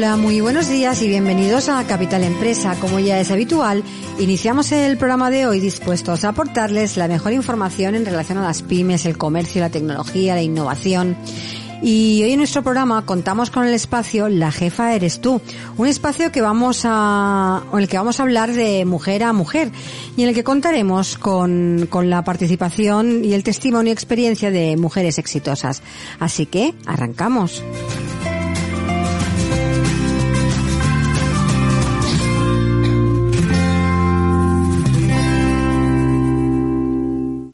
Hola, muy buenos días y bienvenidos a Capital Empresa. Como ya es habitual, iniciamos el programa de hoy dispuestos a aportarles la mejor información en relación a las pymes, el comercio, la tecnología, la innovación. Y hoy en nuestro programa contamos con el espacio La jefa eres tú, un espacio que vamos a, en el que vamos a hablar de mujer a mujer y en el que contaremos con, con la participación y el testimonio y experiencia de mujeres exitosas. Así que arrancamos.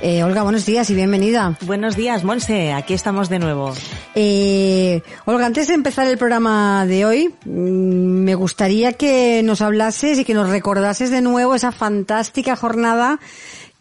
Eh, Olga, buenos días y bienvenida. Buenos días, Monse. Aquí estamos de nuevo. Eh, Olga, antes de empezar el programa de hoy, mm, me gustaría que nos hablases y que nos recordases de nuevo esa fantástica jornada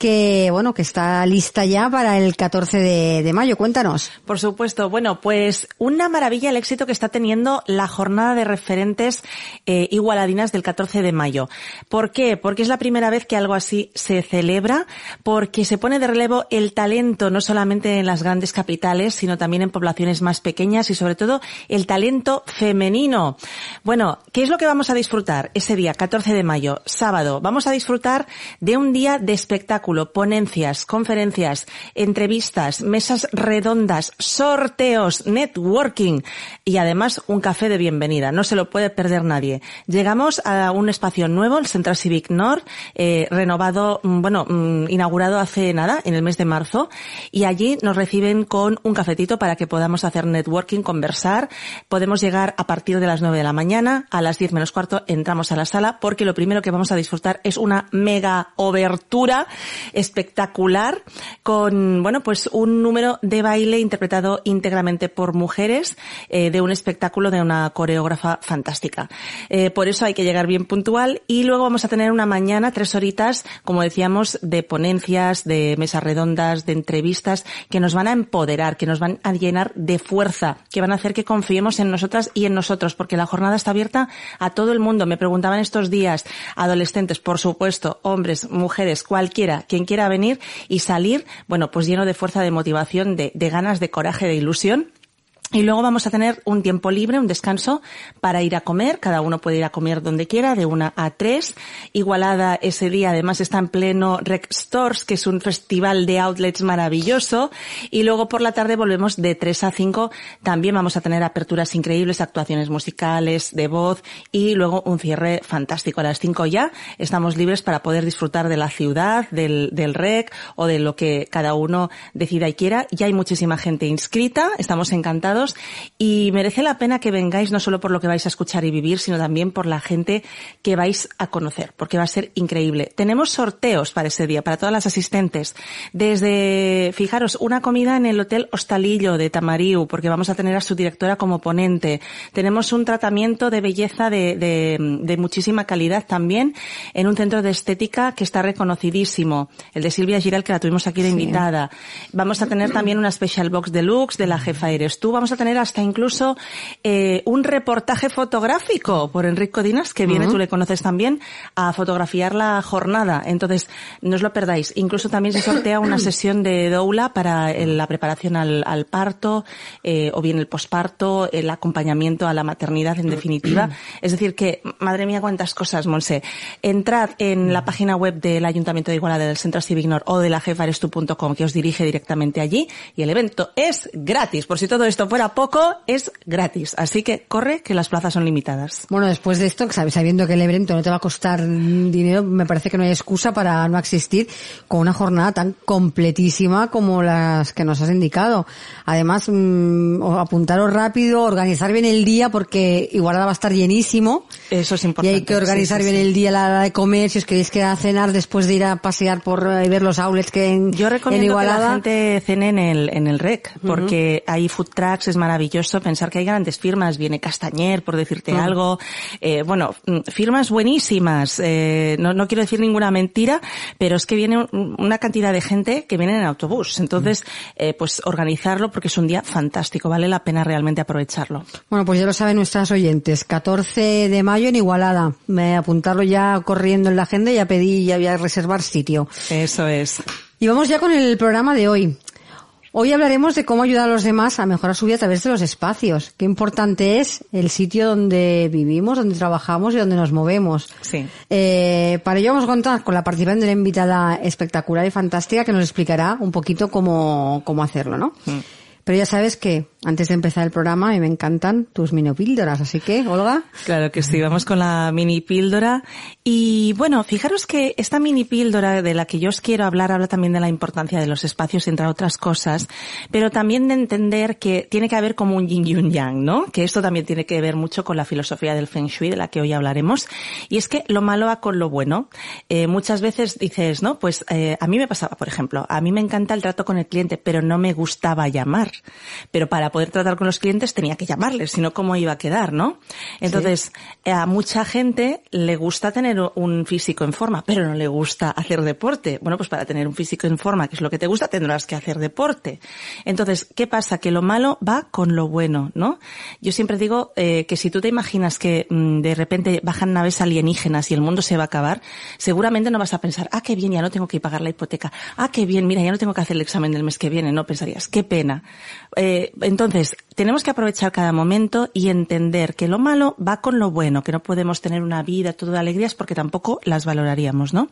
que, bueno, que está lista ya para el 14 de, mayo. Cuéntanos. Por supuesto. Bueno, pues una maravilla el éxito que está teniendo la jornada de referentes eh, igualadinas del 14 de mayo. ¿Por qué? Porque es la primera vez que algo así se celebra, porque se pone de relevo el talento no solamente en las grandes capitales, sino también en poblaciones más pequeñas y sobre todo el talento femenino. Bueno, ¿qué es lo que vamos a disfrutar ese día, 14 de mayo, sábado? Vamos a disfrutar de un día de espectáculo ponencias, conferencias, entrevistas, mesas redondas, sorteos, networking y además un café de bienvenida. No se lo puede perder nadie. Llegamos a un espacio nuevo, el Central Civic North, eh, renovado, mm, bueno, mm, inaugurado hace nada, en el mes de marzo, y allí nos reciben con un cafetito para que podamos hacer networking, conversar. Podemos llegar a partir de las 9 de la mañana, a las 10 menos cuarto entramos a la sala porque lo primero que vamos a disfrutar es una mega obertura espectacular con, bueno, pues un número de baile interpretado íntegramente por mujeres eh, de un espectáculo de una coreógrafa fantástica. Eh, por eso hay que llegar bien puntual y luego vamos a tener una mañana, tres horitas, como decíamos, de ponencias, de mesas redondas, de entrevistas que nos van a empoderar, que nos van a llenar de fuerza, que van a hacer que confiemos en nosotras y en nosotros, porque la jornada está abierta a todo el mundo. Me preguntaban estos días, adolescentes, por supuesto, hombres, mujeres, cualquiera, quien quiera venir y salir, bueno, pues lleno de fuerza, de motivación, de, ganas, de coraje, de ilusión y luego vamos a tener un tiempo libre, un descanso para ir a comer. Cada uno puede ir a comer donde quiera, de una a tres. Igualada ese día además está en pleno Rec Stores, que es un festival de outlets maravilloso. Y luego por la tarde volvemos de tres a cinco. También vamos a tener aperturas increíbles, actuaciones musicales, de voz y luego un cierre fantástico. A las cinco ya estamos libres para poder disfrutar de la ciudad, del, del Rec o de lo que cada uno decida y quiera. Ya hay muchísima gente inscrita. Estamos encantados y merece la pena que vengáis no solo por lo que vais a escuchar y vivir, sino también por la gente que vais a conocer, porque va a ser increíble. Tenemos sorteos para ese día, para todas las asistentes. Desde, fijaros, una comida en el Hotel Hostalillo de Tamariu, porque vamos a tener a su directora como ponente. Tenemos un tratamiento de belleza de, de, de muchísima calidad también en un centro de estética que está reconocidísimo, el de Silvia Giral, que la tuvimos aquí de invitada. Vamos a tener también una special box deluxe de la jefa Eres tú. Vamos vamos a tener hasta incluso eh, un reportaje fotográfico por Enrique Codinas, que viene, tú le conoces también, a fotografiar la jornada. Entonces, no os lo perdáis. Incluso también se sortea una sesión de doula para la preparación al, al parto, eh, o bien el posparto, el acompañamiento a la maternidad, en definitiva. Es decir, que, madre mía, cuántas cosas, Monse. Entrad en la página web del Ayuntamiento de Igualada del Centro Civignor o de la jefarestu.com que os dirige directamente allí y el evento es gratis. Por si todo esto fuera poco, es gratis. Así que corre que las plazas son limitadas. Bueno, después de esto, sabiendo que el evento no te va a costar dinero, me parece que no hay excusa para no asistir con una jornada tan completísima como las que nos has indicado. Además, mmm, apuntaros rápido, organizar bien el día porque Igualada va a estar llenísimo. Eso es importante. Y hay que organizar sí, sí, bien sí. el día la hora de comer, si os queréis quedar a cenar después de ir a pasear por y ver los outlets que en, Yo recomiendo en Igualada. que la gente cene en el, en el REC, porque uh -huh. hay food trucks, es maravilloso pensar que hay grandes firmas, viene Castañer, por decirte -huh. algo, eh, bueno, firmas buenísimas, eh, no, no quiero decir ninguna mentira, pero es que viene una cantidad de gente que viene en autobús, entonces, -huh. eh, pues organizarlo porque es un día fantástico, vale la pena realmente aprovecharlo. Bueno, pues ya lo saben nuestras oyentes, 14 de mayo en Igualada, me apuntarlo ya corriendo en la agenda y ya pedí, ya voy a reservar sitio. Eso es. Y vamos ya con el programa de hoy. Hoy hablaremos de cómo ayudar a los demás a mejorar su vida a través de los espacios. Qué importante es el sitio donde vivimos, donde trabajamos y donde nos movemos. Sí. Eh, para ello vamos a contar con la participación de una invitada espectacular y fantástica que nos explicará un poquito cómo, cómo hacerlo, ¿no? Mm. Pero ya sabes que antes de empezar el programa a me encantan tus mini píldoras, así que, Olga. Claro que sí, vamos con la mini píldora. Y bueno, fijaros que esta mini píldora de la que yo os quiero hablar habla también de la importancia de los espacios, entre otras cosas, pero también de entender que tiene que haber como un yin y un yang, ¿no? Que esto también tiene que ver mucho con la filosofía del Feng Shui, de la que hoy hablaremos. Y es que lo malo va con lo bueno. Eh, muchas veces dices, ¿no? Pues eh, a mí me pasaba, por ejemplo, a mí me encanta el trato con el cliente, pero no me gustaba llamar. Pero para poder tratar con los clientes tenía que llamarles, sino cómo iba a quedar, ¿no? Entonces, sí. a mucha gente le gusta tener un físico en forma, pero no le gusta hacer deporte. Bueno, pues para tener un físico en forma, que es lo que te gusta, tendrás que hacer deporte. Entonces, ¿qué pasa? Que lo malo va con lo bueno, ¿no? Yo siempre digo eh, que si tú te imaginas que mmm, de repente bajan naves alienígenas y el mundo se va a acabar, seguramente no vas a pensar, ah, qué bien, ya no tengo que pagar la hipoteca. Ah, qué bien, mira, ya no tengo que hacer el examen del mes que viene. No pensarías, qué pena. Eh, entonces, tenemos que aprovechar cada momento y entender que lo malo va con lo bueno, que no podemos tener una vida todo de alegrías porque tampoco las valoraríamos, ¿no?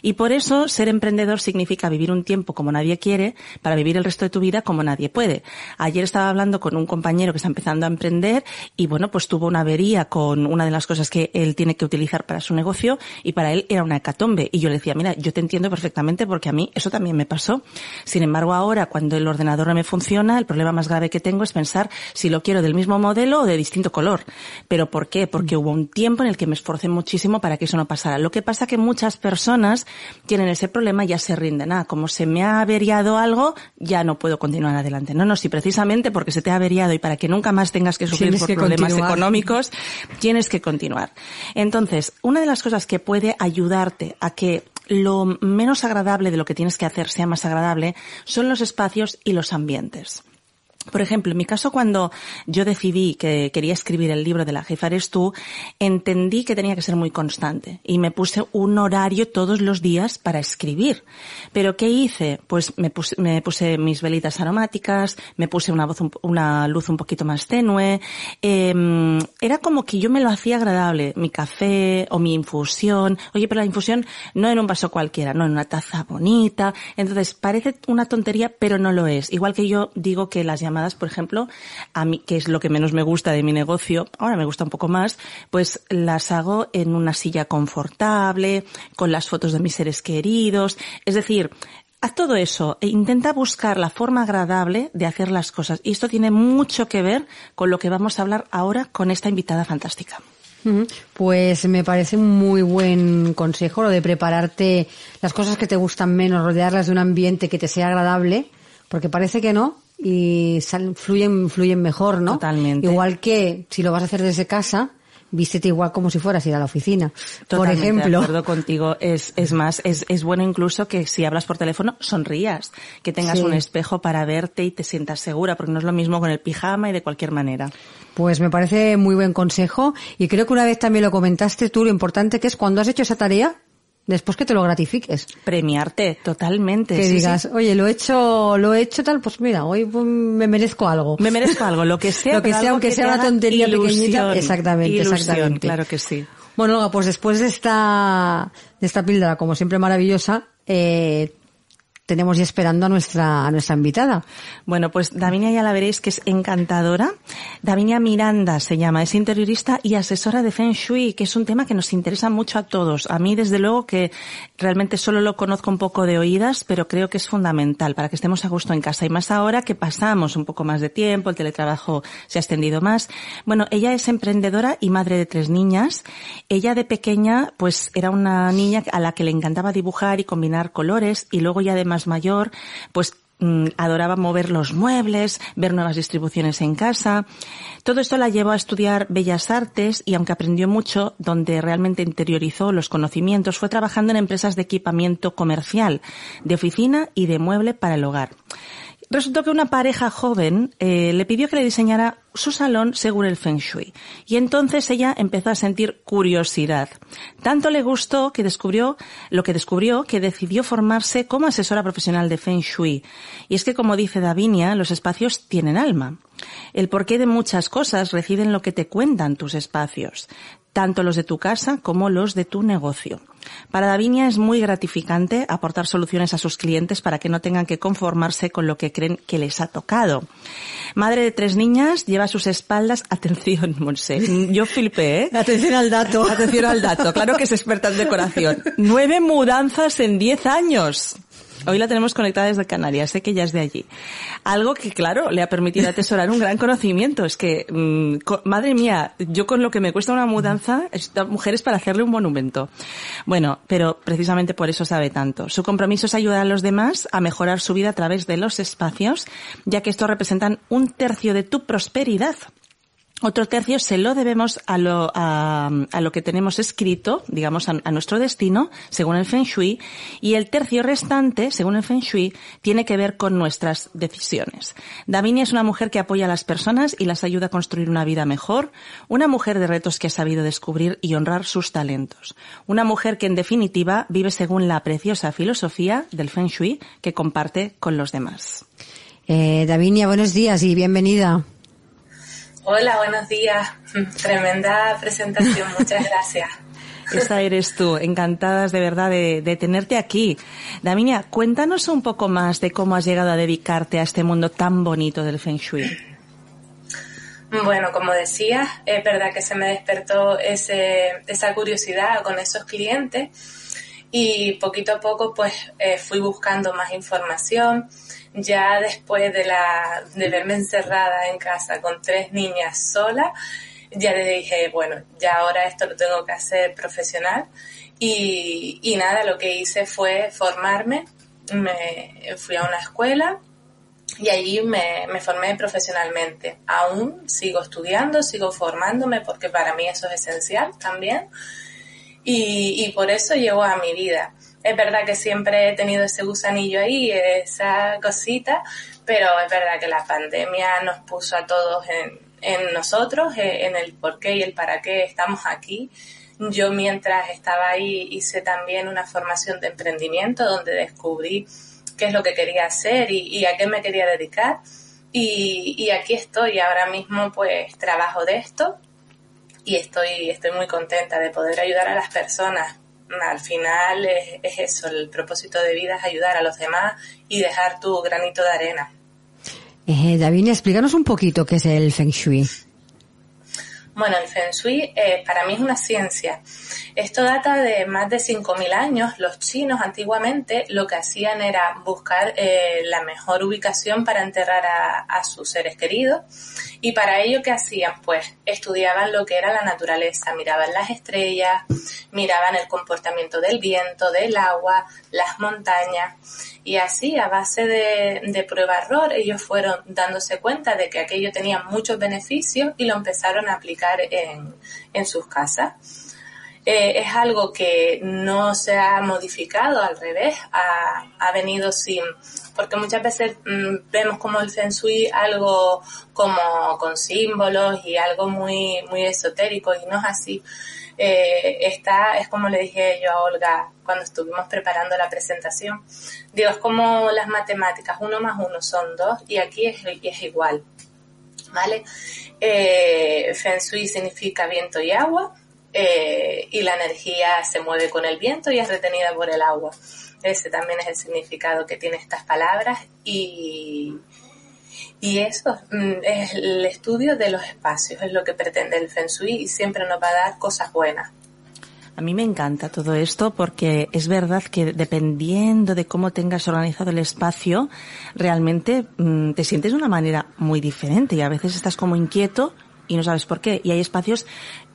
Y por eso ser emprendedor significa vivir un tiempo como nadie quiere para vivir el resto de tu vida como nadie puede. Ayer estaba hablando con un compañero que está empezando a emprender y bueno, pues tuvo una avería con una de las cosas que él tiene que utilizar para su negocio y para él era una hecatombe. Y yo le decía, mira, yo te entiendo perfectamente porque a mí eso también me pasó. Sin embargo, ahora cuando el ordenador no me funciona, el problema más grave que tengo es pensar si lo quiero del mismo modelo o de distinto color. ¿Pero por qué? Porque hubo un tiempo en el que me esforcé muchísimo para que eso no pasara. Lo que pasa que muchas personas tienen ese problema y ya se rinden. Ah, como se me ha averiado algo, ya no puedo continuar adelante. No, no, si precisamente porque se te ha averiado y para que nunca más tengas que sufrir tienes por que problemas continuar. económicos, tienes que continuar. Entonces, una de las cosas que puede ayudarte a que lo menos agradable de lo que tienes que hacer sea más agradable son los espacios y los ambientes. Por ejemplo, en mi caso cuando yo decidí que quería escribir el libro de la jefa eres tú, entendí que tenía que ser muy constante y me puse un horario todos los días para escribir. Pero ¿qué hice? Pues me puse, me puse mis velitas aromáticas, me puse una voz, un, una luz un poquito más tenue. Eh, era como que yo me lo hacía agradable, mi café o mi infusión. Oye, pero la infusión no en un vaso cualquiera, no en una taza bonita. Entonces parece una tontería, pero no lo es. Igual que yo digo que las llamadas, por ejemplo, a mí, que es lo que menos me gusta de mi negocio, ahora me gusta un poco más, pues las hago en una silla confortable, con las fotos de mis seres queridos. Es decir, Haz todo eso e intenta buscar la forma agradable de hacer las cosas. Y esto tiene mucho que ver con lo que vamos a hablar ahora con esta invitada fantástica. Pues me parece un muy buen consejo lo de prepararte las cosas que te gustan menos, rodearlas de un ambiente que te sea agradable, porque parece que no, y fluyen, fluyen mejor, ¿no? Totalmente. Igual que si lo vas a hacer desde casa, vístete igual como si fueras a ir a la oficina. por ejemplo. De acuerdo contigo. Es, es más, es, es bueno incluso que si hablas por teléfono sonrías, que tengas un espejo para verte y te sientas segura, porque no es lo mismo con el pijama y de cualquier manera. Pues me parece muy buen consejo y creo que una vez también lo comentaste tú lo importante que es cuando has hecho esa tarea, después que te lo gratifiques. Premiarte, totalmente. Que digas, oye, lo he hecho, lo he hecho tal, pues mira, hoy pues, me merezco algo. Me merezco algo, lo que sea. lo que sea, aunque sea una tontería pequeñita. Exactamente, exactamente. Claro que sí. Bueno, pues después de esta, de esta píldora, como siempre maravillosa, eh, tenemos ya esperando a nuestra, a nuestra invitada. Bueno, pues Davinia ya la veréis que es encantadora. Davinia Miranda se llama, es interiorista y asesora de Feng Shui, que es un tema que nos interesa mucho a todos. A mí, desde luego, que realmente solo lo conozco un poco de oídas, pero creo que es fundamental para que estemos a gusto en casa. Y más ahora que pasamos un poco más de tiempo, el teletrabajo se ha extendido más. Bueno, ella es emprendedora y madre de tres niñas. Ella de pequeña, pues era una niña a la que le encantaba dibujar y combinar colores y luego ya además más mayor, pues mm, adoraba mover los muebles, ver nuevas distribuciones en casa. Todo esto la llevó a estudiar bellas artes y aunque aprendió mucho, donde realmente interiorizó los conocimientos, fue trabajando en empresas de equipamiento comercial, de oficina y de mueble para el hogar. Resultó que una pareja joven eh, le pidió que le diseñara su salón según el Feng Shui. Y entonces ella empezó a sentir curiosidad. Tanto le gustó que descubrió, lo que descubrió, que decidió formarse como asesora profesional de Feng Shui. Y es que, como dice Davinia, los espacios tienen alma. El porqué de muchas cosas reside en lo que te cuentan tus espacios tanto los de tu casa como los de tu negocio. Para Davinia es muy gratificante aportar soluciones a sus clientes para que no tengan que conformarse con lo que creen que les ha tocado. Madre de tres niñas, lleva a sus espaldas, atención, Monse, yo flipé, ¿eh? Atención al dato. Atención al dato, claro que es experta en decoración. Nueve mudanzas en diez años. Hoy la tenemos conectada desde Canarias, sé que ella es de allí. Algo que, claro, le ha permitido atesorar un gran conocimiento. Es que, mm, madre mía, yo con lo que me cuesta una mudanza, esta mujer es para hacerle un monumento. Bueno, pero precisamente por eso sabe tanto. Su compromiso es ayudar a los demás a mejorar su vida a través de los espacios, ya que estos representan un tercio de tu prosperidad. Otro tercio se lo debemos a lo, a, lo que tenemos escrito, digamos, a, nuestro destino, según el Feng Shui, y el tercio restante, según el Feng Shui, tiene que ver con nuestras decisiones. Davinia es una mujer que apoya a las personas y las ayuda a construir una vida mejor, una mujer de retos que ha sabido descubrir y honrar sus talentos, una mujer que en definitiva vive según la preciosa filosofía del Feng Shui que comparte con los demás. Eh, Davinia, buenos días y bienvenida. Hola, buenos días. Tremenda presentación, muchas gracias. Esa eres tú, encantadas de verdad de, tenerte aquí. Davinia, cuéntanos un poco más de cómo has llegado a dedicarte a este mundo tan bonito del Feng Shui. Bueno, como decías, es verdad que se me despertó ese, esa curiosidad con esos clientes y poquito a poco pues eh, fui buscando más información ya después de, la, de verme encerrada en casa con tres niñas sola, ya le dije, bueno, ya ahora esto lo tengo que hacer profesional. Y, y nada, lo que hice fue formarme, me fui a una escuela y allí me, me formé profesionalmente. Aún sigo estudiando, sigo formándome porque para mí eso es esencial también. Y, y por eso llegó a mi vida es verdad que siempre he tenido ese gusanillo ahí, esa cosita, pero es verdad que la pandemia nos puso a todos en, en nosotros, eh, en el por qué y el para qué estamos aquí. Yo mientras estaba ahí hice también una formación de emprendimiento donde descubrí qué es lo que quería hacer y, a qué me quería dedicar. Y, y, aquí estoy, ahora mismo pues trabajo de esto y estoy, estoy muy contenta de poder ayudar a las personas al final es, eso, el propósito de vida es ayudar a los demás y dejar tu granito de arena. Eh, explícanos un poquito qué es el Feng Shui. Bueno, el Feng Shui eh, para mí es una ciencia. Esto data de más de 5.000 años. Los chinos antiguamente lo que hacían era buscar eh, la mejor ubicación para enterrar a, sus seres queridos. Y para ello, ¿qué hacían? Pues estudiaban lo que era la naturaleza, miraban las estrellas, miraban el comportamiento del viento, del agua, las montañas y así a base de, de prueba-error ellos fueron dándose cuenta de que aquello tenía muchos beneficios y lo empezaron a aplicar en, en sus casas. Eh, es algo que no se ha modificado, al revés, ha, ha venido sin, porque muchas veces mm, vemos como el Feng Shui algo como con símbolos y algo muy, muy esotérico y no es así. Eh, está, es como le dije yo a Olga cuando estuvimos preparando la presentación. Digo, es como las matemáticas, uno más uno son dos y aquí es, es igual. ¿Vale? Eh, Feng Shui significa viento y agua eh, y la energía se mueve con el viento y es retenida por el agua. Ese también es el significado que tiene estas palabras y, y eso mm, es el estudio de los espacios, es lo que pretende el Feng Shui y siempre nos va a dar cosas buenas. A mí me encanta todo esto porque es verdad que dependiendo de cómo tengas organizado el espacio, realmente mm, te sientes de una manera muy diferente y a veces estás como inquieto y no sabes por qué. Y hay espacios,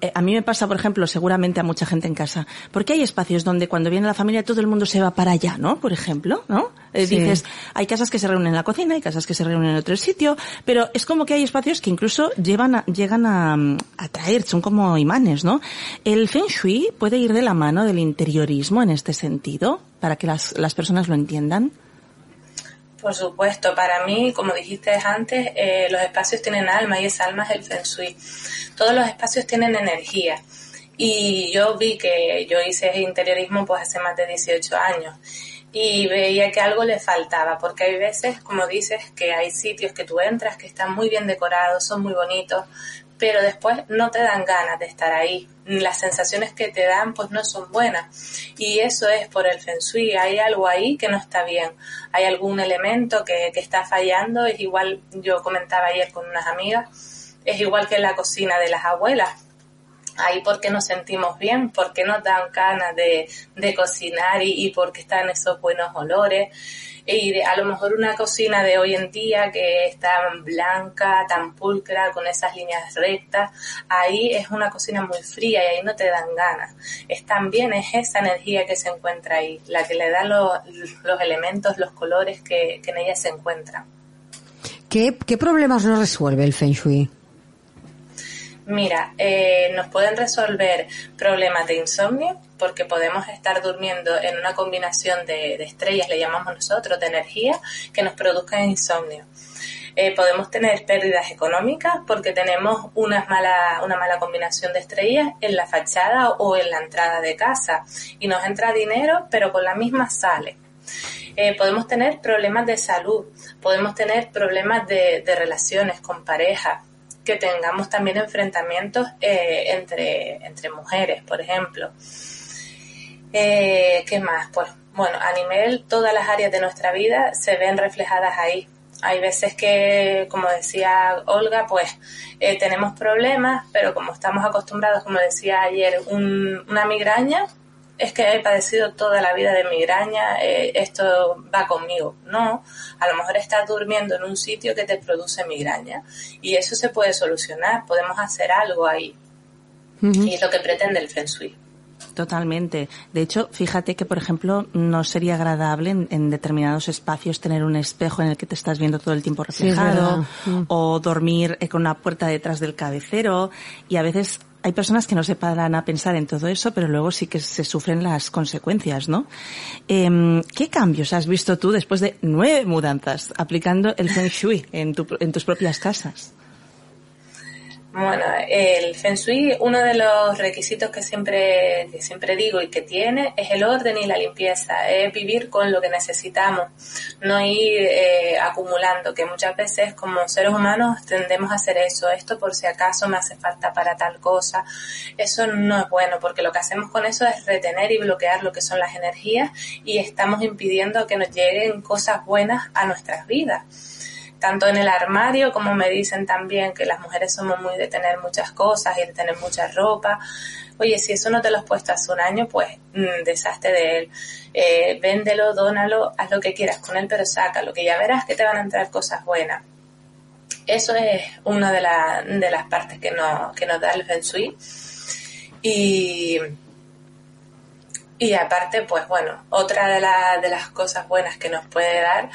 eh, a mí me pasa, por ejemplo, seguramente a mucha gente en casa, porque hay espacios donde cuando viene la familia todo el mundo se va para allá, ¿no? Por ejemplo, ¿no? Eh, Dices, hay casas que se reúnen en la cocina, hay casas que se reúnen en otro sitio, pero es como que hay espacios que incluso llevan a, llegan a, a traer, son como imanes, ¿no? El Feng Shui puede ir de la mano del interiorismo en este sentido, para que las, las personas lo entiendan. Por supuesto, para mí, como dijiste antes, eh, los espacios tienen alma y esa alma es el Feng Shui. Todos los espacios tienen energía. Y yo vi que yo hice interiorismo pues hace más de 18 años y veía que algo le faltaba, porque hay veces, como dices, que hay sitios que tú entras que están muy bien decorados, son muy bonitos, pero después no te dan ganas de estar ahí. Las sensaciones que te dan pues no son buenas. Y eso es por el feng shui. Hay algo ahí que no está bien. Hay algún elemento que, que está fallando. Es igual, yo comentaba ayer con unas amigas, es igual que la cocina de las abuelas. Ahí porque nos sentimos bien, porque nos dan ganas de, de cocinar y, y porque están esos buenos olores y a lo mejor una cocina de hoy en día que está blanca, tan pulcra, con esas líneas rectas, ahí es una cocina muy fría y ahí no te dan ganas. Es también es esa energía que se encuentra ahí, la que le da los, los elementos, los colores que, que en ella se encuentran. ¿Qué, ¿Qué problemas no resuelve el Feng Shui? Mira, eh, nos pueden resolver problemas de insomnio porque podemos estar durmiendo en una combinación de, estrellas, le llamamos nosotros, de energía, que nos produzcan insomnio. Eh, podemos tener pérdidas económicas porque tenemos una mala, una mala combinación de estrellas en la fachada o en la entrada de casa y nos entra dinero pero con la misma sale. Eh, podemos tener problemas de salud, podemos tener problemas de, de relaciones con pareja, que tengamos también enfrentamientos eh, entre, entre mujeres, por ejemplo. Eh, ¿Qué más? Pues bueno, a nivel todas las áreas de nuestra vida se ven reflejadas ahí. Hay veces que, como decía Olga, pues eh, tenemos problemas, pero como estamos acostumbrados, como decía ayer, un, una migraña, es que he padecido toda la vida de migraña, eh, esto va conmigo. No, a lo mejor estás durmiendo en un sitio que te produce migraña y eso se puede solucionar, podemos hacer algo ahí. Y es lo que pretende el Feng Shui. Totalmente. De hecho, fíjate que, por ejemplo, no sería agradable en, en, determinados espacios tener un espejo en el que te estás viendo todo el tiempo reflejado sí, o dormir con una puerta detrás del cabecero y a veces hay personas que no se paran a pensar en todo eso, pero luego sí que se sufren las consecuencias, ¿no? Eh, ¿Qué cambios has visto tú después de nueve mudanzas aplicando el Feng Shui en, tu, en tus propias casas? Bueno, el Feng Shui, uno de los requisitos que siempre, que siempre digo y que tiene es el orden y la limpieza, es vivir con lo que necesitamos, no ir eh, acumulando, que muchas veces como seres humanos tendemos a hacer eso, esto por si acaso me hace falta para tal cosa, eso no es bueno porque lo que hacemos con eso es retener y bloquear lo que son las energías y estamos impidiendo que nos lleguen cosas buenas a nuestras vidas tanto en el armario como me dicen también que las mujeres somos muy de tener muchas cosas y de tener mucha ropa. Oye, si eso no te lo has puesto hace un año, pues mmm, de él. Eh, véndelo, dónalo, haz lo que quieras con él, pero sácalo, que ya verás que te van a entrar cosas buenas. Eso es una de, la, de las partes que, no, que nos da el Feng Shui. Y, Y aparte, pues bueno, otra de, de las cosas buenas que nos puede dar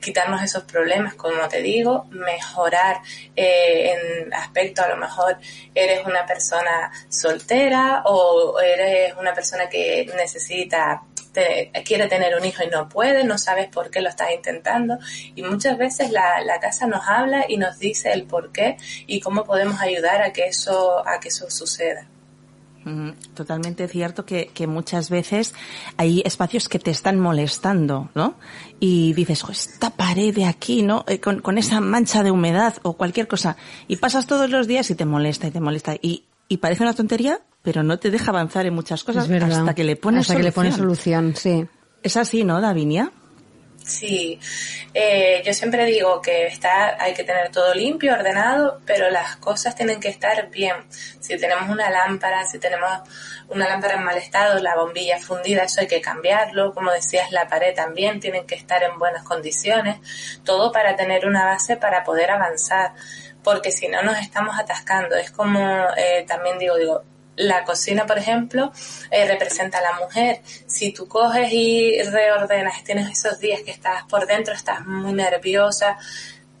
quitarnos esos problemas, como te digo, mejorar eh, en aspecto, a lo mejor eres una persona soltera o eres una persona que necesita quiere tener un hijo y no puede, no sabes por qué lo estás intentando y muchas veces la, la, casa nos habla y nos dice el por qué y cómo podemos ayudar a que eso, a que eso suceda. Totalmente cierto que, que, muchas veces hay espacios que te están molestando, ¿no? Y dices, oh, esta pared de aquí, ¿no? Eh, con, con, esa mancha de humedad o cualquier cosa. Y pasas todos los días y te molesta y te molesta. Y, y parece una tontería, pero no te deja avanzar en muchas cosas hasta que le pones hasta solución. que le pones solución, sí. Es así, ¿no, Davinia? Sí, eh, yo siempre digo que está, hay que tener todo limpio, ordenado, pero las cosas tienen que estar bien. Si tenemos una lámpara, si tenemos una lámpara en mal estado, la bombilla fundida, eso hay que cambiarlo. Como decías, la pared también tienen que estar en buenas condiciones. Todo para tener una base para poder avanzar, porque si no nos estamos atascando. Es como eh, también digo, digo, la cocina, por ejemplo, eh, representa a la mujer. Si tú coges y reordenas, tienes esos días que estás por dentro, estás muy nerviosa,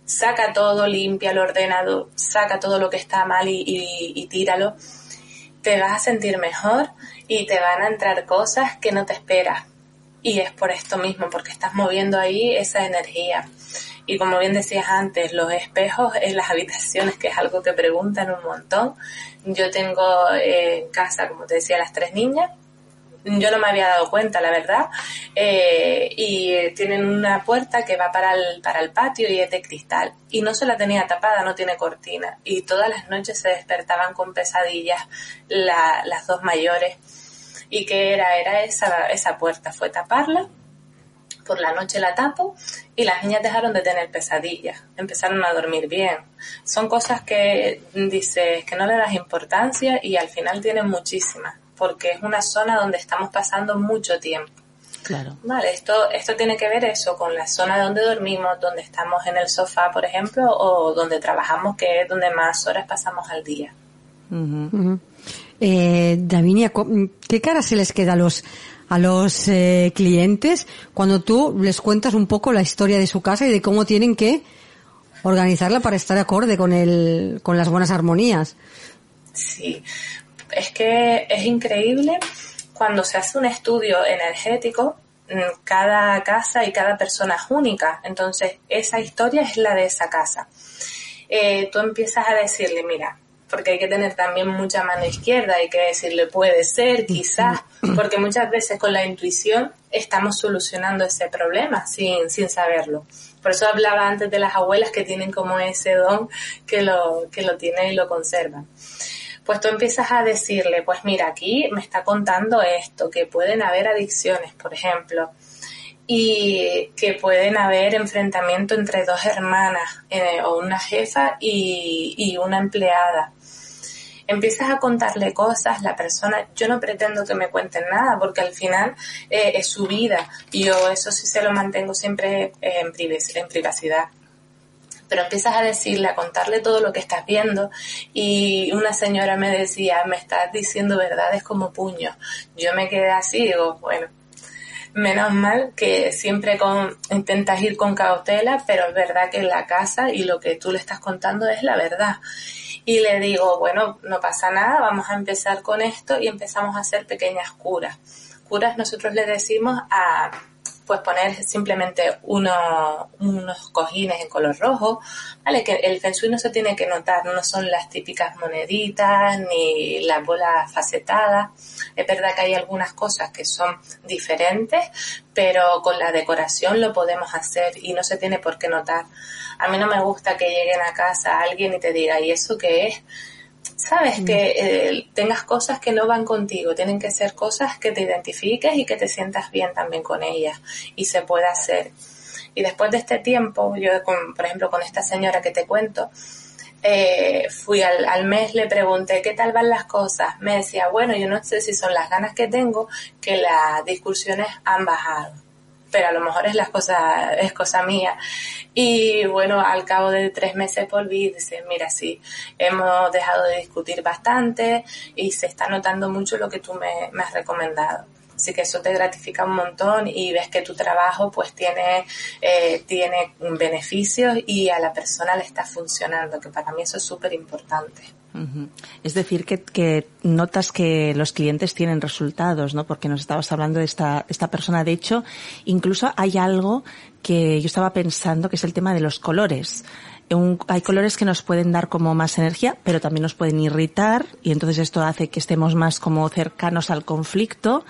saca todo, limpia lo ordenado, saca todo lo que está mal y, y, tíralo, te vas a sentir mejor y te van a entrar cosas que no te esperas. Y es por esto mismo, porque estás moviendo ahí esa energía. Y como bien decías antes, los espejos en las habitaciones, que es algo que preguntan un montón, yo tengo eh, en casa, como te decía, las tres niñas. Yo no me había dado cuenta, la verdad. Eh, y tienen una puerta que va para el, para el patio y es de cristal. Y no se la tenía tapada, no tiene cortina. Y todas las noches se despertaban con pesadillas las dos mayores. ¿Y qué era? Era esa, esa puerta. Fue taparla por la noche la tapo y las niñas dejaron de tener pesadillas, empezaron a dormir bien. Son cosas que dices que no le das importancia y al final tienen muchísimas, porque es una zona donde estamos pasando mucho tiempo. Claro. Vale, esto, esto tiene que ver eso con la zona donde dormimos, donde estamos en el sofá, por ejemplo, o donde trabajamos, que es donde más horas pasamos al día. Eh, Davinia, ¿qué cara se les queda a los a los eh, clientes cuando tú les cuentas un poco la historia de su casa y de cómo tienen que organizarla para estar acorde con el, con las buenas armonías. Sí, es que es increíble cuando se hace un estudio energético, mm, cada casa y cada persona es única, entonces esa historia es la de esa casa. Eh, tú empiezas a decirle, mira, porque hay que tener también mucha mano izquierda, hay que decirle puede ser, quizás, porque muchas veces con la intuición estamos solucionando ese problema sin, sin saberlo. Por eso hablaba antes de las abuelas que tienen como ese don que lo, que lo tienen y lo conservan. Pues tú empiezas a decirle, pues mira, aquí me está contando esto, que pueden haber adicciones, por ejemplo, y que pueden haber enfrentamiento entre dos hermanas eh, o una jefa y, y una empleada empiezas a contarle cosas, la persona, yo no pretendo que me cuenten nada porque al final eh, es su vida y yo eso sí se lo mantengo siempre eh, en, privacidad pero empiezas a decirle, a contarle todo lo que estás viendo y una señora me decía, me estás diciendo verdades como puños. Yo me quedé así, digo, bueno, menos mal que siempre con, intentas ir con cautela, pero es verdad que la casa y lo que tú le estás contando es la verdad y le digo, bueno, no pasa nada, vamos a empezar con esto y empezamos a hacer pequeñas curas. Curas nosotros le decimos a pues poner simplemente uno, unos cojines en color rojo, ¿vale? Que el feng shui no se tiene que notar, no son las típicas moneditas ni las bolas facetadas. Es verdad que hay algunas cosas que son diferentes, pero con la decoración lo podemos hacer y no se tiene por qué notar. A mí no me gusta que lleguen a casa alguien y te diga, ¿y eso qué es? Sabes que eh, tengas cosas que no van contigo, tienen que ser cosas que te identifiques y que te sientas bien también con ellas y se puede hacer. Y después de este tiempo, yo por ejemplo con esta señora que te cuento, eh, fui al, al, mes, le pregunté qué tal van las cosas. Me decía, bueno, yo no sé si son las ganas que tengo que las discusiones han bajado pero a lo mejor es la cosa, es cosa mía. Y bueno, al cabo de tres meses volví y dice, mira, sí, hemos dejado de discutir bastante y se está notando mucho lo que tú me, has recomendado. Así que eso te gratifica un montón y ves que tu trabajo pues tiene, eh, tiene beneficios y a la persona le está funcionando, que para mí eso es súper importante. Es decir, que, que, notas que los clientes tienen resultados, ¿no? Porque nos estabas hablando de esta, esta persona. De hecho, incluso hay algo que yo estaba pensando que es el tema de los colores hay colores que nos pueden dar como más energía, pero también nos pueden irritar y entonces esto hace que estemos más como cercanos al conflicto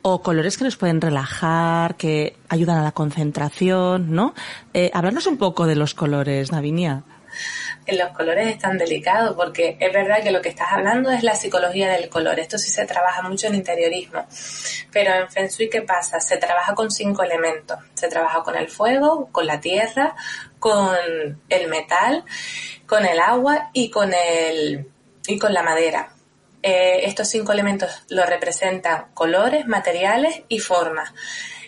o colores que nos pueden relajar, que ayudan a la concentración, ¿no? Eh, háblanos un poco de los colores, Navinia los colores es tan delicado porque es verdad que lo que estás hablando es la psicología del color. Esto sí se trabaja mucho en interiorismo. Pero en Feng Shui, ¿qué pasa? Se trabaja con cinco elementos. Se trabaja con el fuego, con la tierra, con el metal, con el agua y con el, y con la madera. Eh, estos cinco elementos lo representan colores, materiales y formas.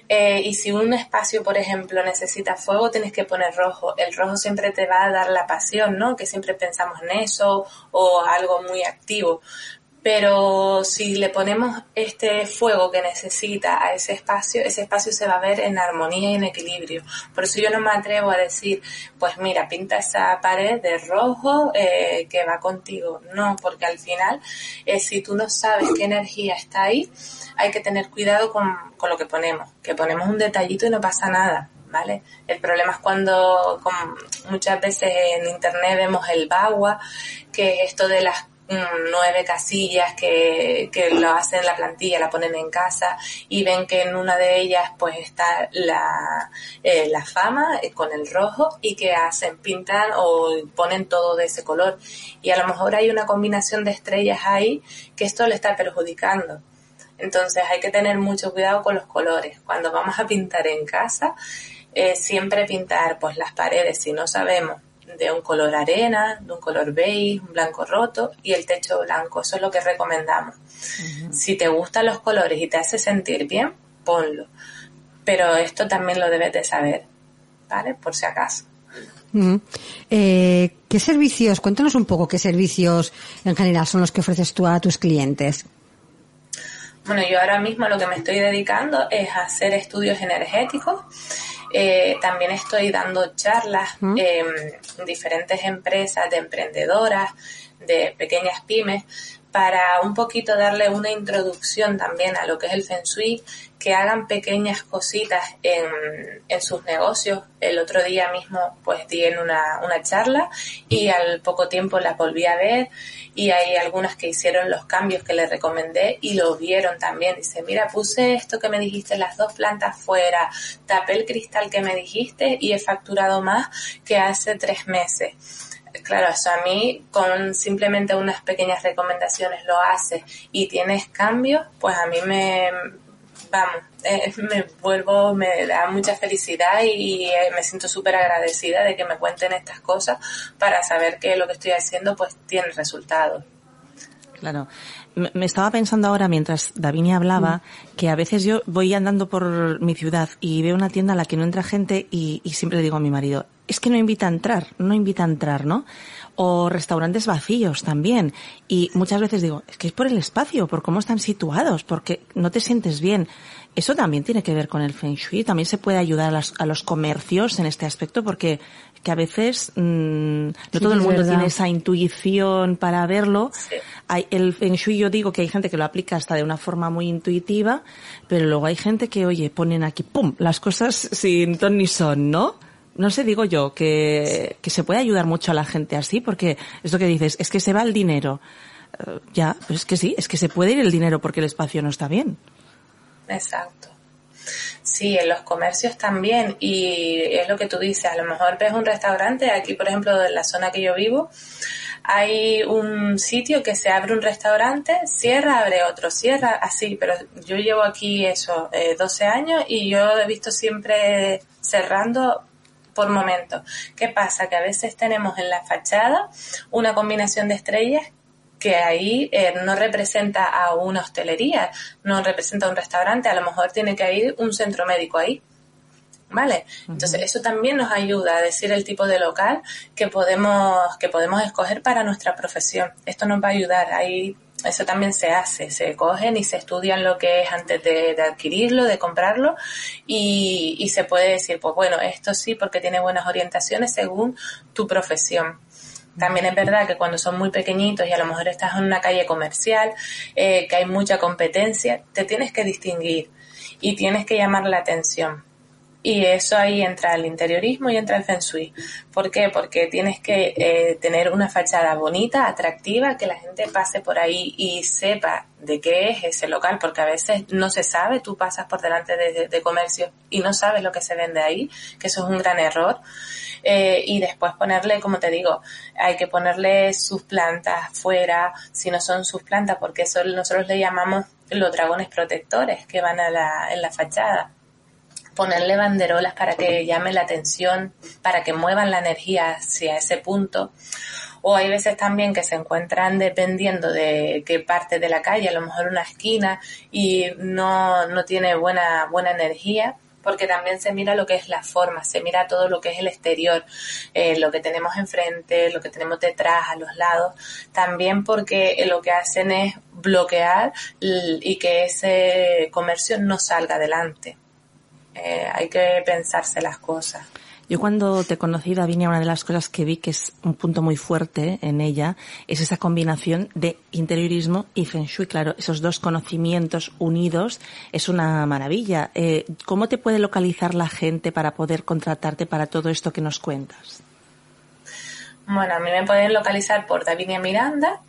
Eh, y si un espacio, por ejemplo, necesita fuego, tienes que poner rojo. El rojo siempre te va a dar la pasión, ¿no? Que siempre pensamos en eso o algo muy activo pero si le ponemos este fuego que necesita a ese espacio, ese espacio se va a ver en armonía y en equilibrio. Por eso yo no me atrevo a decir, pues mira, pinta esa pared de rojo eh, que va contigo. No, porque al final, eh, si tú no sabes qué energía está ahí, hay que tener cuidado con, con lo que ponemos, que ponemos un detallito y no pasa nada. ¿Vale? El problema es cuando muchas veces en internet vemos el bagua, que es esto de las nueve casillas que, que lo hacen la plantilla, la ponen en casa y ven que en una de ellas pues está la, eh, la fama eh, con el rojo y que hacen, pintan o ponen todo de ese color. Y a lo mejor hay una combinación de estrellas ahí que esto le está perjudicando. Entonces hay que tener mucho cuidado con los colores. Cuando vamos a pintar en casa, eh, siempre pintar pues las paredes, si no sabemos de un color arena, de un color beige, un blanco roto y el techo blanco. Eso es lo que recomendamos. Si te gustan los colores y te hace sentir bien, ponlo. Pero esto también lo debes de saber, ¿vale? Por si acaso. Eh, ¿Qué servicios, cuéntanos un poco qué servicios en general son los que ofreces tú a tus clientes? Bueno, yo ahora mismo lo que me estoy dedicando es a hacer estudios energéticos eh, también estoy dando charlas en diferentes empresas de emprendedoras, de pequeñas pymes, para un poquito darle una introducción también a lo que es el Feng Shui, que hagan pequeñas cositas en, en sus negocios. El otro día mismo pues di en una, una charla y al poco tiempo las volví a ver y hay algunas que hicieron los cambios que les recomendé y lo vieron también. Dice, mira, puse esto que me dijiste, las dos plantas fuera, tapé el cristal que me dijiste y he facturado más que hace tres meses claro, eso a mí con simplemente unas pequeñas recomendaciones lo hace y tienes cambios, pues a mí me, vamos, eh, me vuelvo, me da mucha felicidad y, eh, me siento súper agradecida de que me cuenten estas cosas para saber que lo que estoy haciendo pues tiene resultados. Claro. Me estaba pensando ahora mientras Davinia hablaba mm. que a veces yo voy andando por mi ciudad y veo una tienda a la que no entra gente y, y siempre le digo a mi marido, es que no invita a entrar, no invita a entrar, ¿no? O restaurantes vacíos también. Y muchas veces digo, es que es por el espacio, por cómo están situados, porque no te sientes bien. Eso también tiene que ver con el Feng Shui. También se puede ayudar a, los comercios en este aspecto porque que a veces mm, no todo el mundo tiene esa intuición para verlo. Hay, el Feng Shui yo digo que hay gente que lo aplica hasta de una forma muy intuitiva, pero luego hay gente que, oye, ponen aquí, ¡pum!, las cosas sin ton ni son, ¿no? no sé, digo yo, que, que se puede ayudar mucho a la gente así, porque es lo que dices, es que se va el dinero. Eh, ya, pues es que sí, es que se puede ir el dinero porque el espacio no está bien. Exacto. Sí, en los comercios también. Y es lo que tú dices, a lo mejor ves un restaurante, aquí por ejemplo en la zona que yo vivo, hay un sitio que se abre un restaurante, cierra, abre otro, cierra, así, pero yo llevo aquí eso, eh, 12 años y yo he visto siempre cerrando por momento. ¿Qué pasa? Que a veces tenemos en la fachada una combinación de estrellas que ahí eh, no representa a una hostelería, no representa a un restaurante, a lo mejor tiene que ir un centro médico ahí. ¿Vale? Entonces eso también nos ayuda a decir el tipo de local que podemos, que podemos escoger para nuestra profesión. Esto nos va a ayudar. Hay eso también se hace, se cogen y se estudian lo que es antes de, adquirirlo, de comprarlo y, y se puede decir, pues bueno, esto sí porque tiene buenas orientaciones según tu profesión. También es verdad que cuando son muy pequeñitos y a lo mejor estás en una calle comercial, eh, que hay mucha competencia, te tienes que distinguir y tienes que llamar la atención. Y eso ahí entra el interiorismo y entra el feng shui. ¿Por qué? Porque tienes que eh, tener una fachada bonita, atractiva, que la gente pase por ahí y sepa de qué es ese local, porque a veces no se sabe, tú pasas por delante de, de, comercio y no sabes lo que se vende ahí, que eso es un gran error. Eh, y después ponerle, como te digo, hay que ponerle sus plantas fuera, si no son sus plantas, porque eso nosotros le llamamos los dragones protectores que van a la, en la fachada ponerle banderolas para que llame la atención, para que muevan la energía hacia ese punto. O hay veces también que se encuentran dependiendo de qué parte de la calle, a lo mejor una esquina y no, no tiene buena, buena energía porque también se mira lo que es la forma, se mira todo lo que es el exterior, eh, lo que tenemos enfrente, lo que tenemos detrás, a los lados, también porque lo que hacen es bloquear y que ese comercio no salga adelante. Eh, hay que pensarse las cosas. Yo cuando te conocí, Davinia, una de las cosas que vi que es un punto muy fuerte en ella es esa combinación de interiorismo y feng shui. Claro, esos dos conocimientos unidos es una maravilla. Eh, ¿Cómo te puede localizar la gente para poder contratarte para todo esto que nos cuentas? Bueno, a mí me pueden localizar por Davinia Miranda.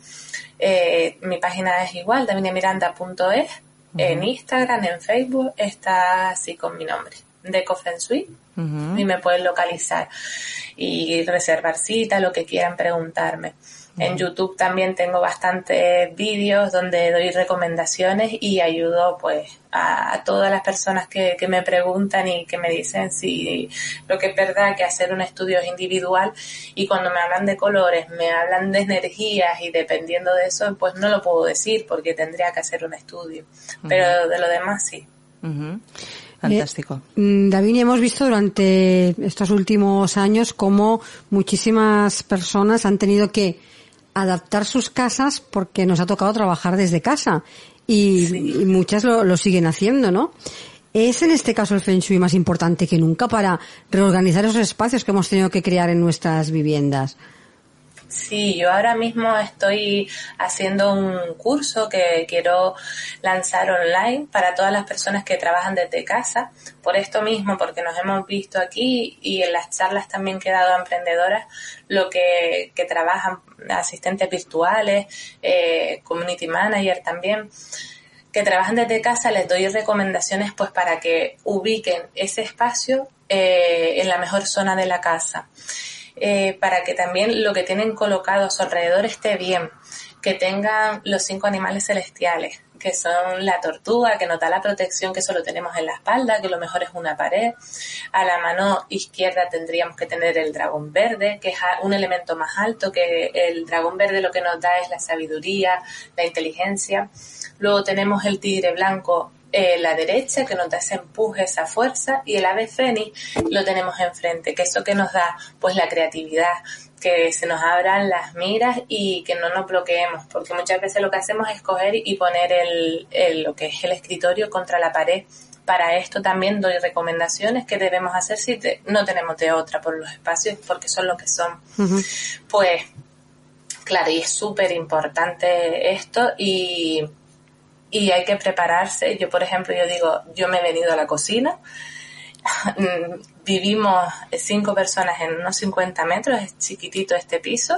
Eh, mi página es igual, daviniamiranda.es en Instagram, en Facebook, está así con mi nombre, de Feng y me pueden localizar y reservar cita, lo que quieran preguntarme. En YouTube también tengo bastantes vídeos donde doy recomendaciones y ayudo pues a, todas las personas que, que, me preguntan y que me dicen si lo que es verdad que hacer un estudio es individual y cuando me hablan de colores, me hablan de energías y dependiendo de eso pues no lo puedo decir porque tendría que hacer un estudio. Pero de lo demás sí. Fantástico. Eh, David, hemos visto durante estos últimos años cómo muchísimas personas han tenido que adaptar sus casas porque nos ha tocado trabajar desde casa y, muchas lo, lo, siguen haciendo, ¿no? ¿Es en este caso el Feng Shui más importante que nunca para reorganizar esos espacios que hemos tenido que crear en nuestras viviendas? Sí, yo ahora mismo estoy haciendo un curso que quiero lanzar online para todas las personas que trabajan desde casa. Por esto mismo, porque nos hemos visto aquí y en las charlas también que he emprendedoras, lo que, que trabajan asistentes virtuales, eh, community manager también que trabajan desde casa les doy recomendaciones pues para que ubiquen ese espacio eh, en la mejor zona de la casa. Eh, para que también lo que tienen colocado a su alrededor esté bien, que tengan los cinco animales celestiales, que son la tortuga, que nos da la protección que solo tenemos en la espalda, que lo mejor es una pared. A la mano izquierda tendríamos que tener el dragón verde, que es un elemento más alto, que el dragón verde lo que nos da es la sabiduría, la inteligencia. Luego tenemos el tigre blanco eh, la derecha que nos da ese empuje, esa fuerza y el ave fénix lo tenemos enfrente, que eso que nos da pues la creatividad, que se nos abran las miras y que no nos bloqueemos, porque muchas veces lo que hacemos es coger y poner el, lo que es el escritorio contra la pared. Para esto también doy recomendaciones que debemos hacer si no tenemos de otra por los espacios, porque son lo que son. Pues, claro, y es súper importante esto y y hay que prepararse. Yo, por ejemplo, yo digo, yo me he venido a la cocina, vivimos cinco personas en unos 50 metros, es chiquitito este piso,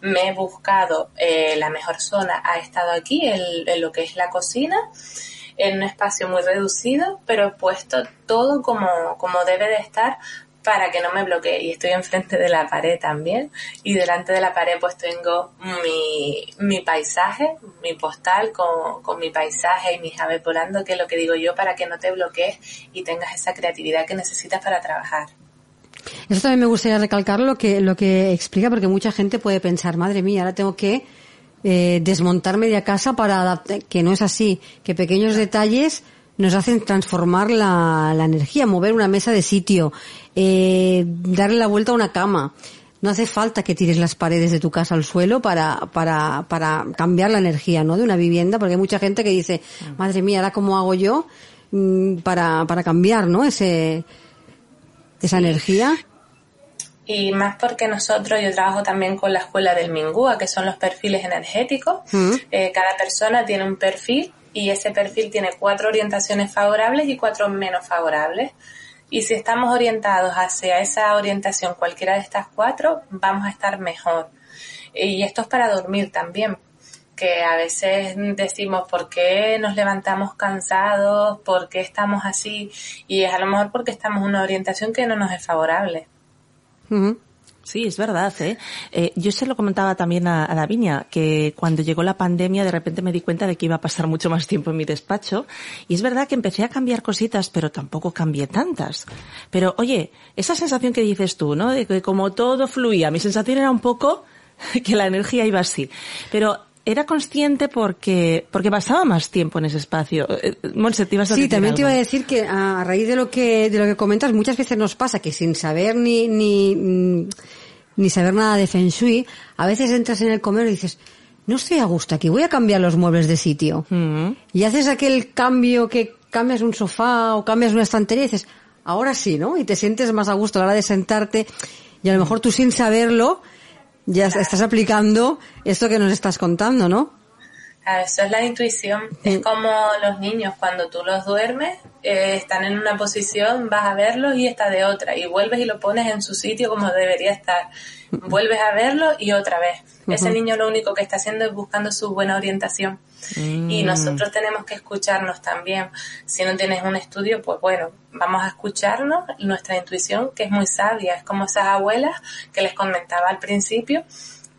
me he buscado eh, la mejor zona, ha estado aquí en, lo que es la cocina, en un espacio muy reducido, pero he puesto todo como, como debe de estar para que no me bloquee. Y estoy enfrente de la pared también. Y delante de la pared pues tengo mi, mi paisaje, mi postal con, con mi paisaje y mis aves volando, que es lo que digo yo para que no te bloquees y tengas esa creatividad que necesitas para trabajar. Eso también me gustaría recalcar lo que, lo que explica porque mucha gente puede pensar, madre mía, ahora tengo que eh, desmontar media casa para adaptar, que no es así, que pequeños detalles nos hacen transformar la, la energía, mover una mesa de sitio, eh, darle la vuelta a una cama. no hace falta que tires las paredes de tu casa al suelo para, para, para cambiar la energía, ¿no? De una vivienda, porque hay mucha gente que dice, madre mía, ahora cómo hago yo mm, para, para cambiar, ¿no? Ese, esa energía. Y más porque nosotros, yo trabajo también con la escuela del Mingúa, que son los perfiles energéticos. Mm. Eh, cada persona tiene un perfil y ese perfil tiene cuatro orientaciones favorables y cuatro menos favorables. Y si estamos orientados hacia esa orientación, cualquiera de estas cuatro, vamos a estar mejor. Y esto es para dormir también, que a veces decimos por qué nos levantamos cansados, por qué estamos así, y es a lo mejor porque estamos en una orientación que no nos es favorable. Sí, es verdad, ¿eh? Eh, yo se lo comentaba también a, a Davinia, que cuando llegó la pandemia de repente me di cuenta de que iba a pasar mucho más tiempo en mi despacho y es verdad que empecé a cambiar cositas, pero tampoco cambié tantas. Pero oye, esa sensación que dices tú, ¿no? De que como todo fluía, mi sensación era un poco que la energía iba así. Pero era consciente porque porque pasaba más tiempo en ese espacio. Eh, Monse, te ibas a Sí, también te iba a decir que a raíz de lo que de lo que comentas muchas veces nos pasa que sin saber ni ni ni saber nada de feng shui, a veces entras en el comer y dices, no estoy a gusto aquí, voy a cambiar los muebles de sitio. Mm. Y haces aquel cambio que cambias un sofá o cambias una estantería y dices, ahora sí, ¿no? Y te sientes más a gusto a la hora de sentarte y a lo mejor tú sin saberlo ya estás aplicando esto que nos estás contando, ¿no? Ah, Eso es la intuición. Es como los niños, cuando tú los duermes, eh, están en una posición, vas a verlos y está de otra. Y vuelves y lo pones en su sitio como debería estar. Vuelves a verlo y otra vez. Ese niño lo único que está haciendo es buscando su buena orientación. Y nosotros tenemos que escucharnos también. Si no tienes un estudio, pues bueno, vamos a escucharnos nuestra intuición, que es muy sabia. Es como esas abuelas que les comentaba al principio,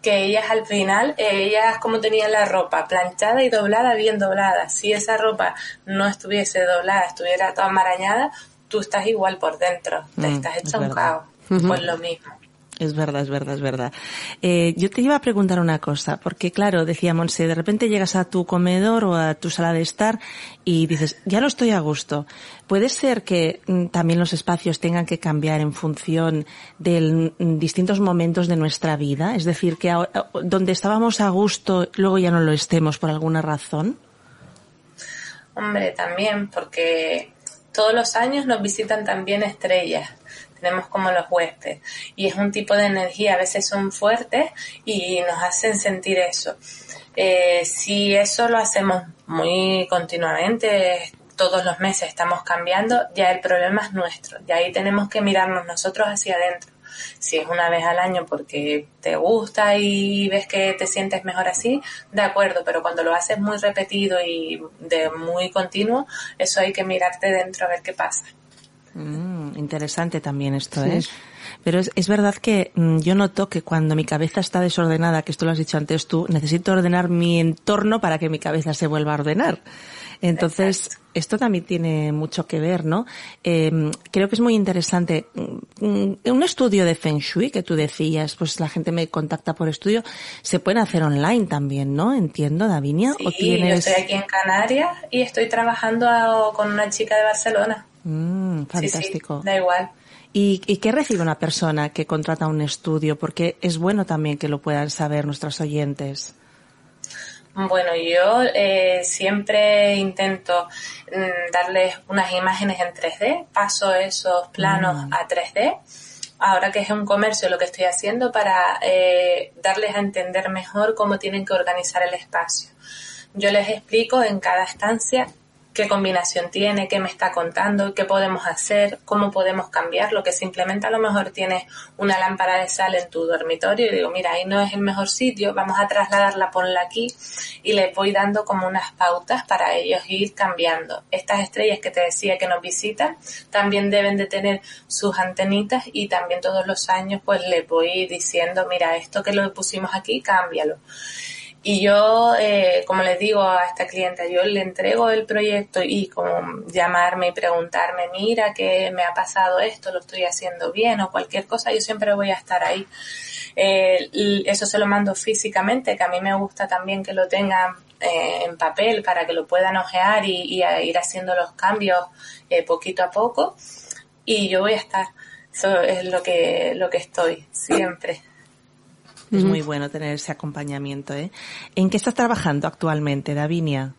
que ellas al final, eh, ellas como tenían la ropa planchada y doblada, bien doblada. Si esa ropa no estuviese doblada, estuviera toda amarañada, tú estás igual por dentro, te Mm, estás es hecho un caos. Pues lo mismo. Es verdad, es verdad, es verdad. Eh, yo te iba a preguntar una cosa, porque claro, decía Monse, de repente llegas a tu comedor o a tu sala de estar y dices, ya no estoy a gusto. ¿Puede ser que mm, también los espacios tengan que cambiar en función de mm, distintos momentos de nuestra vida? Es decir, que donde estábamos a gusto, luego ya no lo estemos por alguna razón. Hombre, también, porque todos los años nos visitan también estrellas. Tenemos como los huéspedes. Y es un tipo de energía, a veces son fuertes y nos hacen sentir eso. Eh, si eso lo hacemos muy continuamente, todos los meses estamos cambiando, ya el problema es nuestro. Y ahí tenemos que mirarnos nosotros hacia adentro. Si es una vez al año porque te gusta y ves que te sientes mejor así, de acuerdo, pero cuando lo haces muy repetido y de muy continuo, eso hay que mirarte dentro a ver qué pasa. Mm, interesante también esto, ¿eh? Pero es, es verdad que mm, yo noto que cuando mi cabeza está desordenada, que esto lo has dicho antes tú, necesito ordenar mi entorno para que mi cabeza se vuelva a ordenar. Entonces, esto también tiene mucho que ver, ¿no? Eh, creo que es muy interesante. Mm, Un estudio de Feng Shui que tú decías, pues la gente me contacta por estudio, se pueden hacer online también, ¿no? Entiendo, Davinia. Sí, ¿O tienes... yo estoy aquí en Canarias y estoy trabajando a- con una chica de Barcelona. Mm, Sí, sí, fantástico. da igual. ¿Y, ¿Y qué recibe una persona que contrata un estudio? Porque es bueno también que lo puedan saber nuestros oyentes. Bueno, yo eh, siempre intento mm, darles unas imágenes en 3D, paso esos planos a 3D. Ahora que es un comercio lo que estoy haciendo para eh, darles a entender mejor cómo tienen que organizar el espacio. Yo les explico en cada estancia qué combinación tiene, qué me está contando, qué podemos hacer, cómo podemos cambiarlo, que simplemente a lo mejor tienes una lámpara de sal en tu dormitorio y digo, mira, ahí no es el mejor sitio, vamos a trasladarla, ponla aquí y les voy dando como unas pautas para ellos ir cambiando. Estas estrellas que te decía que nos visitan también deben de tener sus antenitas y también todos los años pues les voy diciendo, mira, esto que lo pusimos aquí, cámbialo. Y yo, eh, como les digo a esta clienta, yo le entrego el proyecto y como llamarme y preguntarme, mira, que me ha pasado esto, lo estoy haciendo bien o cualquier cosa, yo siempre voy a estar ahí. Eh, eso se lo mando físicamente, que a mí me gusta también que lo tengan eh, en papel para que lo puedan ojear y, y a ir haciendo los cambios eh, poquito a poco. Y yo voy a estar. Eso es lo que, lo que estoy, siempre. Es muy bueno tener ese acompañamiento, ¿eh? ¿En qué estás trabajando actualmente, Davinia?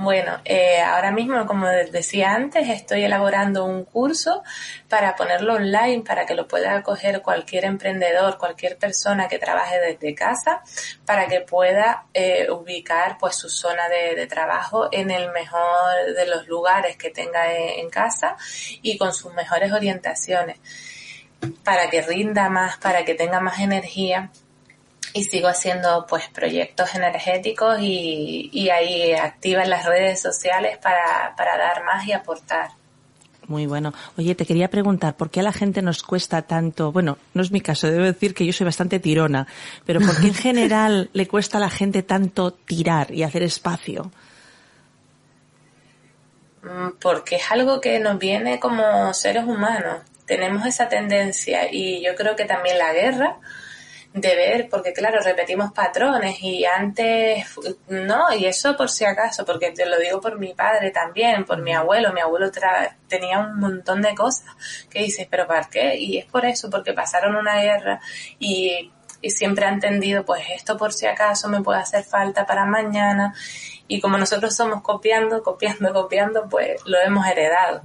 Bueno, eh, ahora mismo, como decía antes, estoy elaborando un curso para ponerlo online para que lo pueda coger cualquier emprendedor, cualquier persona que trabaje desde casa, para que pueda eh, ubicar pues su zona de, trabajo en el mejor de los lugares que tenga en casa y con sus mejores orientaciones, para que rinda más, para que tenga más energía y sigo haciendo pues proyectos energéticos y, y ahí activa en las redes sociales para, para dar más y aportar. Muy bueno. Oye, te quería preguntar, ¿por qué a la gente nos cuesta tanto? Bueno, no es mi caso, debo decir que yo soy bastante tirona, pero ¿por qué en general le cuesta a la gente tanto tirar y hacer espacio? Mm, porque es algo que nos viene como seres humanos. Tenemos esa tendencia y yo creo que también la guerra de ver, porque claro, repetimos patrones y antes, no, y eso por si acaso, porque te lo digo por mi padre también, por mi abuelo, mi abuelo tenía un montón de cosas que dices, pero ¿para qué? Y es por eso, porque pasaron una guerra y, siempre ha entendido, pues esto por si acaso me puede hacer falta para mañana y como nosotros somos copiando, copiando, copiando, pues lo hemos heredado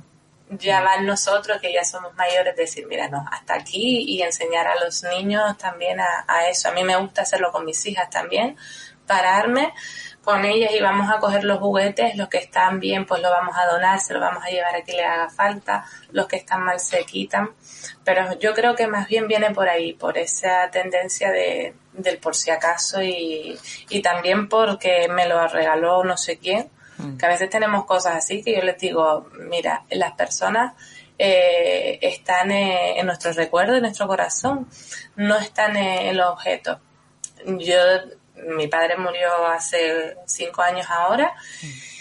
ya van nosotros que ya somos mayores decir, mira, no, hasta aquí y enseñar a los niños también a, eso. A mí me gusta hacerlo con mis hijas también, pararme con ellas y vamos a coger los juguetes, los que están bien pues los vamos a donar, se los vamos a llevar a quien le haga falta, los que están mal se quitan, pero yo creo que más bien viene por ahí, por esa tendencia de, del por si acaso y, y también porque me lo regaló no sé quién, Mm. Que a veces tenemos cosas así que yo les digo, mira, las personas eh, están eh, en nuestro recuerdo, en nuestro corazón, no están eh, en los objetos. Yo, mi padre murió hace cinco años ahora. Mm.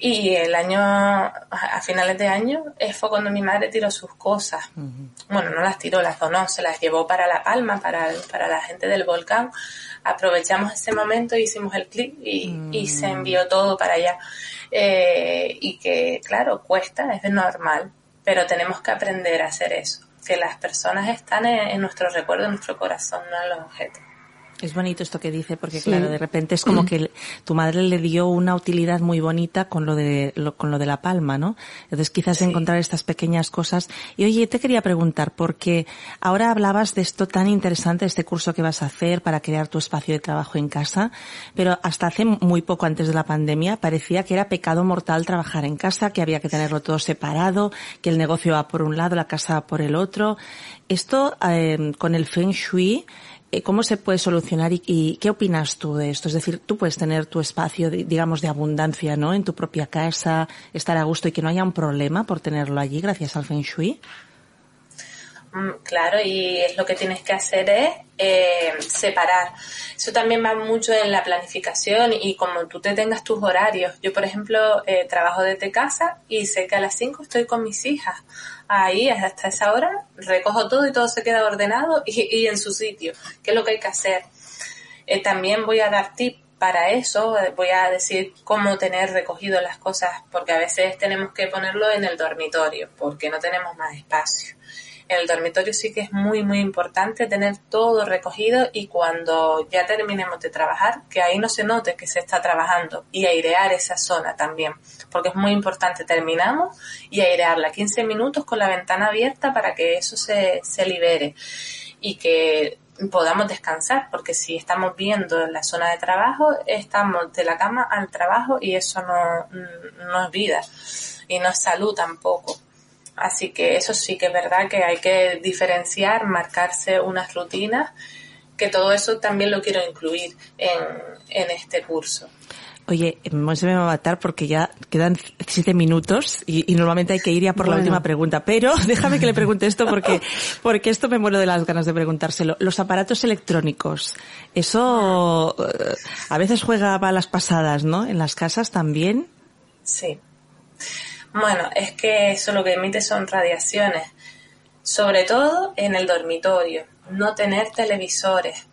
Y el año, a finales de año, fue cuando mi madre tiró sus cosas. Bueno, no las tiró, las donó, se las llevó para La Palma, para, para la gente del volcán. Aprovechamos ese momento, hicimos el clic y, se mm. envió todo para allá. Eh, y que, claro, cuesta, es normal, pero tenemos que aprender a hacer eso. Que las personas están en, en nuestro recuerdo, en nuestro corazón, no en los objetos. Es bonito esto que dice porque claro, de repente es como que tu madre le dio una utilidad muy bonita con lo de con lo de la palma, ¿no? Entonces quizás encontrar estas pequeñas cosas. Y oye, te quería preguntar porque ahora hablabas de esto tan interesante, este curso que vas a hacer para crear tu espacio de trabajo en casa, pero hasta hace muy poco antes de la pandemia parecía que era pecado mortal trabajar en casa, que había que tenerlo todo separado, que el negocio va por un lado, la casa va por el otro. Esto eh, con el Feng Shui ¿Cómo se puede solucionar y, qué opinas tú de esto? Es decir, tú puedes tener tu espacio, digamos, de abundancia, ¿no? En tu propia casa, estar a gusto y que no haya un problema por tenerlo allí gracias al Feng Shui. Mm, claro, y lo que tienes que hacer es eh, separar. Eso también va mucho en la planificación y como tú te tengas tus horarios. Yo, por ejemplo, eh, trabajo desde casa y sé que a las 5 estoy con mis hijas. Ahí, hasta esa hora, recojo todo y todo se queda ordenado y, en su sitio, que es lo que hay que hacer. Eh, también voy a dar tips para eso, voy a decir cómo tener recogido las cosas, porque a veces tenemos que ponerlo en el dormitorio, porque no tenemos más espacio el dormitorio sí que es muy, muy importante tener todo recogido y cuando ya terminemos de trabajar, que ahí no se note que se está trabajando y airear esa zona también, porque es muy importante. Terminamos y airearla 15 minutos con la ventana abierta para que eso se, se libere y que podamos descansar, porque si estamos viendo la zona de trabajo, estamos de la cama al trabajo y eso no, no es vida y no es salud tampoco. Así que eso sí que es verdad que hay que diferenciar, marcarse unas rutinas, que todo eso también lo quiero incluir en, en este curso. Oye, se me va a matar porque ya quedan siete minutos y, normalmente hay que ir ya por la última pregunta. Pero déjame que le pregunte esto porque, porque esto me muero de las ganas de preguntárselo. Los aparatos electrónicos, eso eh, a veces juega las pasadas, ¿no? En las casas también. Sí. Bueno, es que eso lo que emite son radiaciones, sobre todo en el dormitorio. No tener televisores.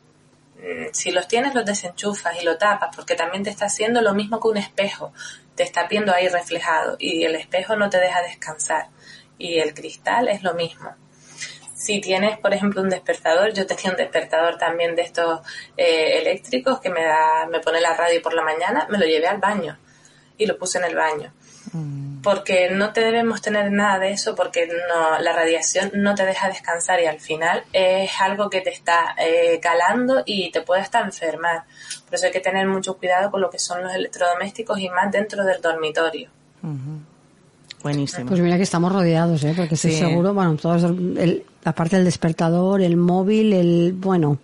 Mm, si los tienes, los desenchufas y lo tapas, porque también te está haciendo lo mismo que un espejo. Te está viendo ahí reflejado y el espejo no te deja descansar. Y el cristal es lo mismo. Si tienes, por ejemplo, un despertador, yo tenía un despertador también de estos eh, eléctricos que me da, me pone la radio por la mañana, me lo llevé al baño y lo puse en el baño. Mm. Porque no te debemos tener nada de eso porque no, la radiación no te deja descansar y al final es algo que te está eh, calando y te puede hasta enfermar. Por eso hay que tener mucho cuidado con lo que son los electrodomésticos y más dentro del dormitorio. Buenísimo. Pues mira que estamos rodeados, ¿eh? porque estoy seguro, bueno, todos, el, la parte del despertador, el móvil, el, bueno,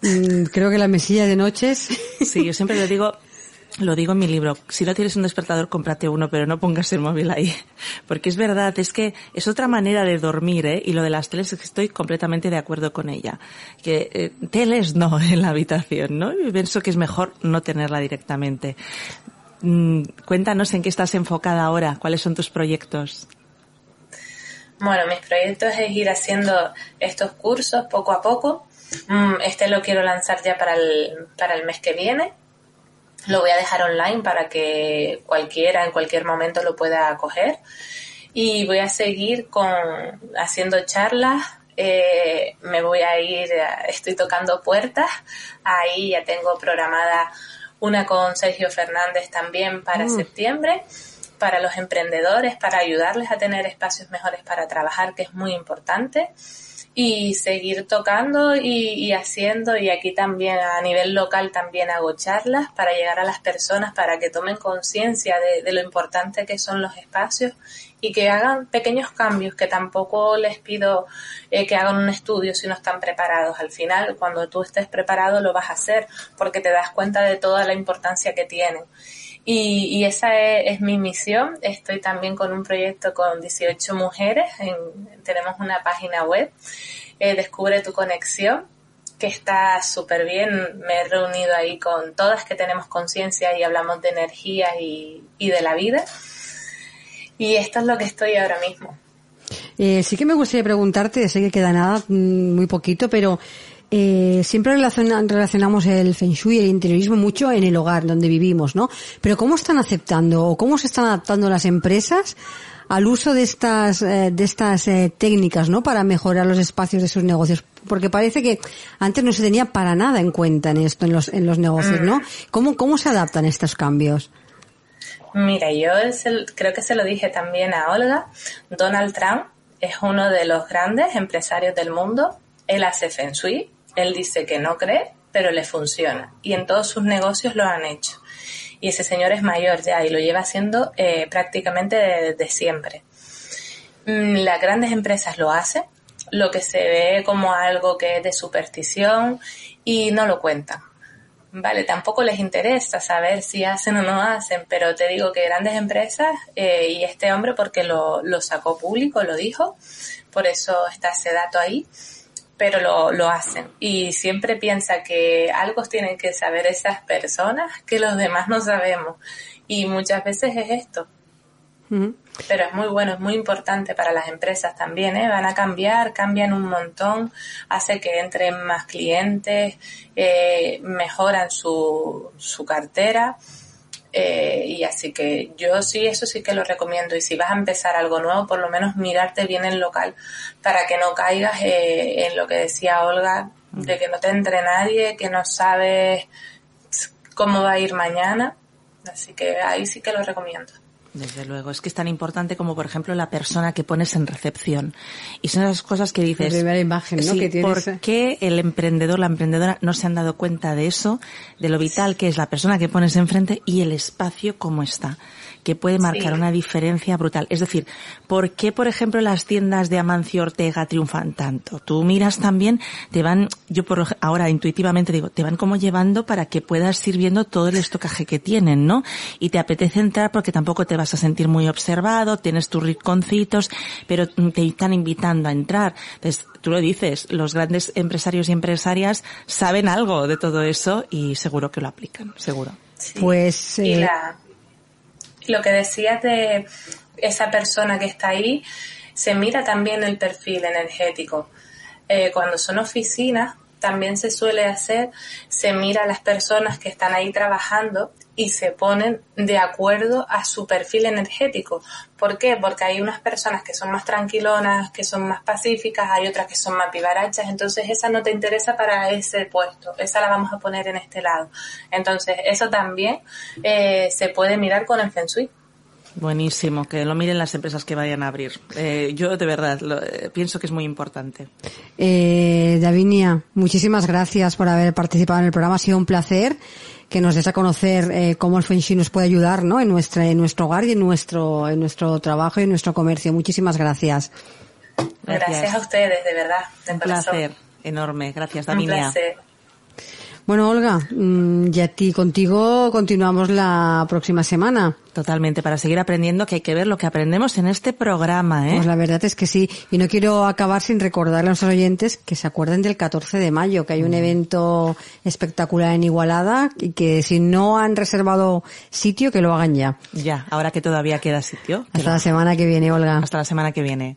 mm, creo que la mesilla de noches. Sí, yo siempre le digo, lo digo en mi libro, si no tienes un despertador, cómprate uno, pero no pongas el móvil ahí. Porque es verdad, es que es otra manera de dormir, ¿eh? Y lo de las teles estoy completamente de acuerdo con ella. Que eh, teles no en la habitación, ¿no? Y pienso que es mejor no tenerla directamente. Mm, cuéntanos en qué estás enfocada ahora, cuáles son tus proyectos. Bueno, mis proyectos es ir haciendo estos cursos poco a poco. Mm, este lo quiero lanzar ya para el, para el mes que viene lo voy a dejar online para que cualquiera en cualquier momento lo pueda coger. Y voy a seguir con haciendo charlas. Eh, me voy a ir, estoy tocando puertas. Ahí ya tengo programada una con Sergio Fernández también para mm. septiembre para los emprendedores, para ayudarles a tener espacios mejores para trabajar, que es muy importante y seguir tocando y, haciendo y aquí también a nivel local también hago charlas para llegar a las personas para que tomen conciencia de, lo importante que son los espacios y que hagan pequeños cambios que tampoco les pido eh, que hagan un estudio si no están preparados. Al final, cuando tú estés preparado lo vas a hacer porque te das cuenta de toda la importancia que tienen. Y, esa es, mi misión. Estoy también con un proyecto con 18 mujeres. tenemos una página web, eh, Descubre tu conexión, que está súper bien. Me he reunido ahí con todas que tenemos conciencia y hablamos de energía y, de la vida. Y esto es lo que estoy ahora mismo. Eh, sí que me gustaría preguntarte, sé que queda nada, mm, muy poquito, pero eh, siempre relacionamos el feng shui y el interiorismo mucho en el hogar donde vivimos, ¿no? Pero ¿cómo están aceptando o cómo se están adaptando las empresas al uso de estas, eh, de estas eh, técnicas, ¿no? Para mejorar los espacios de sus negocios. Porque parece que antes no se tenía para nada en cuenta en esto, en los, en los negocios, ¿no? Mm. ¿Cómo, cómo se adaptan estos cambios? Mira, yo creo que se lo dije también a Olga. Donald Trump es uno de los grandes empresarios del mundo. Él hace feng shui, él dice que no cree, pero le funciona. Y en todos sus negocios lo han hecho. Y ese señor es mayor ya y lo lleva haciendo eh, prácticamente desde siempre. Mm, las grandes empresas lo hacen, lo que se ve como algo que es de superstición y no lo cuentan. Vale, tampoco les interesa saber si hacen o no hacen, pero te digo que grandes empresas, eh, y este hombre porque lo, lo sacó público, lo dijo, por eso está ese dato ahí, pero lo, lo hacen. Y siempre piensa que algo tienen que saber esas personas que los demás no sabemos. Y muchas veces es esto. Pero es muy bueno, es muy importante para las empresas también, ¿eh? Van a cambiar, cambian un montón, hace que entren más clientes, eh, mejoran su, su cartera eh, y así que yo sí, eso sí que lo recomiendo. Y si vas a empezar algo nuevo, por lo menos mirarte bien el local para que no caigas eh, en lo que decía Olga, de que no te entre nadie, que no sabes cómo va a ir mañana. Así que ahí sí que lo recomiendo. Desde luego, es que es tan importante como, por ejemplo, la persona que pones en recepción. Y son esas cosas que dices. La primera imagen, ¿no? que ¿Por qué el emprendedor, la emprendedora no se han dado cuenta de eso, de lo vital que es la persona que pones enfrente y el espacio como está? Que puede marcar una diferencia brutal. Es decir, ¿por qué, por ejemplo, las tiendas de Amancio Ortega triunfan tanto? Tú miras también, te van, yo por ahora intuitivamente digo, te van como llevando para que puedas ir viendo todo el estocaje que tienen, ¿no? Y te apetece entrar porque tampoco te vas a sentir muy observado, tienes tus rinconcitos, pero te están invitando a entrar. Entonces, tú lo dices, los grandes empresarios y empresarias saben algo de todo eso y seguro que lo aplican, seguro. Pues eh, lo que decías de esa persona que está ahí, se mira también el perfil energético. Eh, cuando son oficinas, también se suele hacer, se mira a las personas que están ahí trabajando y se ponen de acuerdo a su perfil energético. ¿Por qué? Porque hay unas personas que son más tranquilonas, que son más pacíficas, hay otras que son más pibarachas, entonces esa no te interesa para ese puesto, esa la vamos a poner en este lado. Entonces eso también eh, se puede mirar con el Feng Shui. Buenísimo, que lo miren las empresas que vayan a abrir. Eh, yo de verdad lo, eh, pienso que es muy importante. Eh, Davinia, muchísimas gracias por haber participado en el programa. Ha sido un placer que nos des a conocer eh, cómo el Feng Shui nos puede ayudar ¿no? en, nuestra, en nuestro hogar y en nuestro, en nuestro trabajo y en nuestro comercio. Muchísimas gracias. Gracias, gracias a ustedes, de verdad. De un placer enorme. Gracias, Davinia. Un placer. Bueno, Olga, mm, y a ti contigo continuamos la próxima semana. Totalmente, para seguir aprendiendo que hay que ver lo que aprendemos en este programa, ¿eh? Pues la verdad es que sí. Y no quiero acabar sin recordarle a nuestros oyentes que se acuerden del 14 de mayo, que hay un mm. evento espectacular en Igualada y que si no han reservado sitio, que lo hagan ya. Ya, ahora que todavía queda sitio. Hasta la semana que viene, Olga. Hasta la semana que viene.